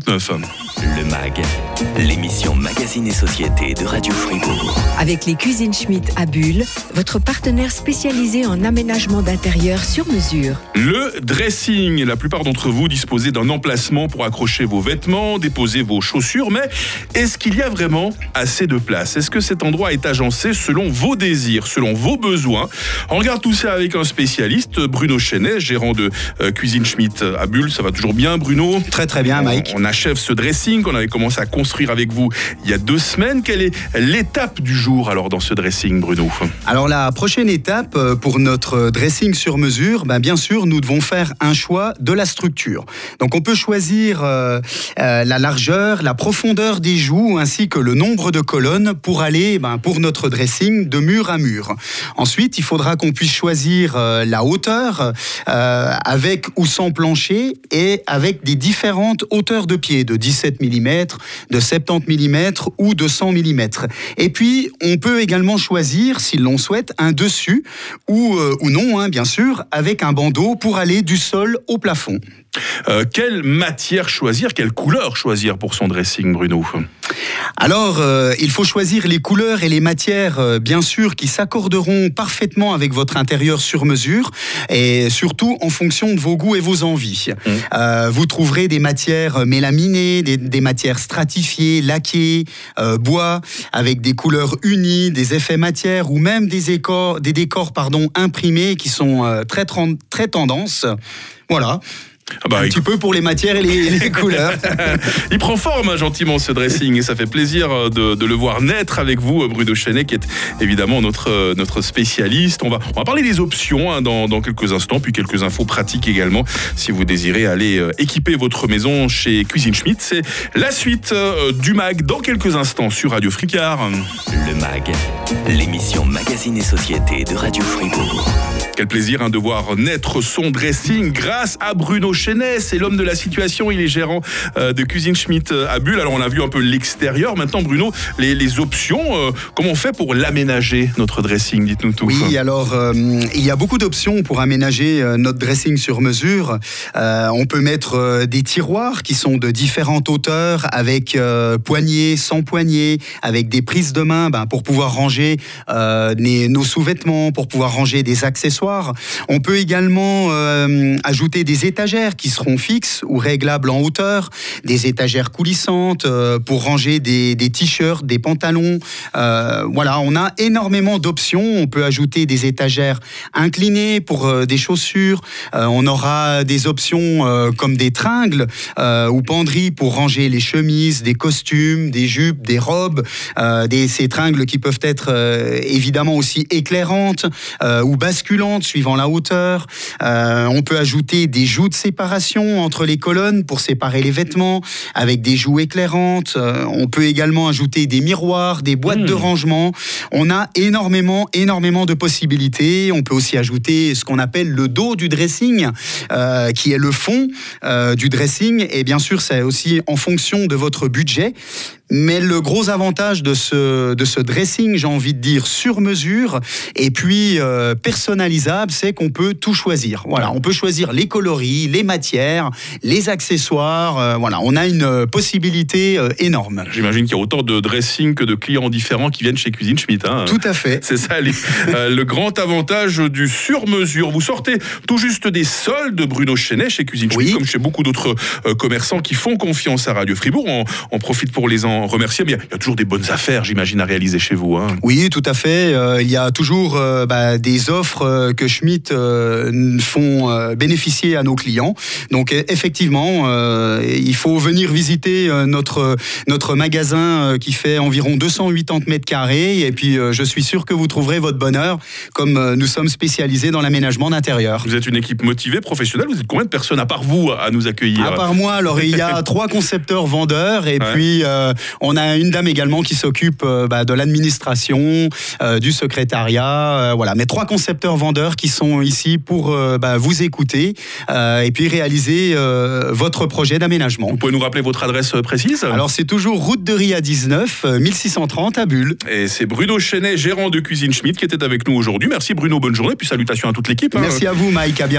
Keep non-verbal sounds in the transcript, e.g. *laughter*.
39. Le MAG, l'émission Magazine et Société de Radio Fribourg. Avec les cuisines Schmitt à Bulle, votre partenaire spécialisé en aménagement d'intérieur sur mesure. Le dressing. La plupart d'entre vous disposez d'un emplacement pour accrocher vos vêtements, déposer vos chaussures, mais est-ce qu'il y a vraiment assez de place? Est-ce que cet endroit est agencé selon vos désirs, selon vos besoins? On regarde tout ça avec un spécialiste, Bruno Chenet, gérant de euh, Cuisine Schmitt à Bulle. Ça va toujours bien, Bruno? Très très bien, Mike. On, on achève ce dressing qu'on avait commencé à construire avec vous il y a deux semaines. Quelle est l'étape du jour alors dans ce dressing, Bruno? Alors la prochaine étape euh, pour notre dressing sur mesure, ben, bien sûr, nous devons faire un choix de la structure. Donc on peut choisir euh, euh, la largeur, la profondeur des joues ainsi que le nombre de colonnes pour aller ben, pour notre dressing de mur à mur. Ensuite, il faudra qu'on puisse choisir la hauteur avec ou sans plancher et avec des différentes hauteurs de pied de 17 mm, de 70 mm ou de 100 mm. Et puis, on peut également choisir, si l'on souhaite, un dessus ou, euh, ou non, hein, bien sûr, avec un bandeau pour aller du sol au plafond. Euh, Quelle matière choisir Quelle couleur choisir pour son dressing, Bruno? Alors, euh, il faut choisir les couleurs et les matières, euh, bien sûr, qui s'accorderont parfaitement avec votre intérieur sur mesure et surtout en fonction de vos goûts et vos envies. Euh, vous trouverez des matières mélaminées, des, des matières stratifiées, laquées, bois, avec des couleurs unies, des effets matières ou même des, écors, des décors pardon, imprimés qui sont très, très tendance. Voilà. Ah bah, un petit peu pour les matières et les, les *laughs* couleurs. *laughs* Il prend forme hein, gentiment ce dressing et ça fait plaisir euh, de, de le voir naître avec vous, euh, Bruno Chenet, qui est évidemment notre, euh, notre spécialiste. On va, on va parler des options hein, dans, dans quelques instants, puis quelques infos pratiques également. Si vous désirez aller euh, équiper votre maison chez Cuisine Schmidt, c'est la suite euh, du MAG dans quelques instants sur Radio Fricard. Le MAG, l'émission Magazine et Société de Radio Fribourg. Quel plaisir hein, de voir naître son dressing grâce à Bruno Chenet. C'est l'homme de la situation. Il est gérant euh, de Cuisine Schmidt euh, à Bulle. Alors, on a vu un peu l'extérieur. Maintenant, Bruno, les, options, euh, comment on fait pour l'aménager, notre dressing? Dites-nous tout. Oui, alors il y a beaucoup d'options pour aménager notre dressing sur mesure. On peut mettre des tiroirs qui sont de différentes hauteurs, avec poignées, sans poignées, avec des prises de main ben, pour pouvoir ranger nos sous-vêtements, pour pouvoir ranger des accessoires. On peut également euh, ajouter des étagères qui seront fixes ou réglables en hauteur, des étagères coulissantes euh, pour ranger des, t-shirts, des pantalons. Euh, voilà, on a énormément d'options. On peut ajouter des étagères inclinées pour des chaussures. On aura des options comme des tringles ou penderies pour ranger les chemises, des costumes, des jupes, des robes. Des, ces tringles qui peuvent être évidemment aussi éclairantes ou basculantes suivant la hauteur. Euh, on peut ajouter des joues de séparation entre les colonnes pour séparer les vêtements avec des joues éclairantes. Euh, on peut également ajouter des miroirs, des boîtes Hmm. de rangement. On a énormément, énormément de possibilités. On peut aussi ajouter ce qu'on appelle le dos du dressing, euh, qui est le fond du dressing. Et bien sûr, c'est aussi en fonction de votre budget. Mais le gros avantage de ce, de ce dressing, j'ai envie de dire sur mesure, et puis euh, personnalisable, c'est qu'on peut tout choisir. Voilà, on peut choisir les coloris, les matières, les accessoires. euh, voilà, on a une euh, possibilité euh, énorme. J'imagine qu'il y a autant de dressing que de clients différents qui viennent chez Cuisine Schmidt. hein. Tout à fait. *laughs* C'est ça les- le grand avantage du sur-mesure. Vous sortez tout juste des soldes de Bruno Chenet chez Cuisine Schmidt, Oui. comme chez beaucoup d'autres commerçants qui font confiance à Radio Fribourg. On, on profite pour les en remercier. Mais il y a- il y a toujours des bonnes affaires, j'imagine, à réaliser chez vous. hein. Oui, tout à fait. Euh, il y a toujours euh, bah, des offres euh, que Schmitt font bénéficier à nos clients. Donc euh, effectivement, il faut venir visiter notre notre magasin qui fait environ 280 mètres carrés. Et puis je suis sûr que vous trouverez votre bonheur, comme nous sommes spécialisés dans l'aménagement d'intérieur. Vous êtes une équipe motivée, professionnelle. Vous êtes combien de personnes, à part vous, à nous accueillir? À part moi, alors il y a *laughs* trois concepteurs vendeurs et Ouais. puis euh, on a une dame également qui s'occupe euh, bah, de l'administration, euh, du secrétariat, euh, voilà. Mais trois concepteurs vendeurs qui sont ici pour bah, vous écouter et puis réaliser votre projet d'aménagement. Vous pouvez nous rappeler votre adresse précise? Alors c'est toujours route de Ria 19, euh, 1630 à Bulle. Et c'est Bruno Chenet, gérant de Cuisine Schmidt, qui était avec nous aujourd'hui. Merci Bruno, bonne journée, puis salutations à toute l'équipe. hein. Merci à vous Mike, à bientôt.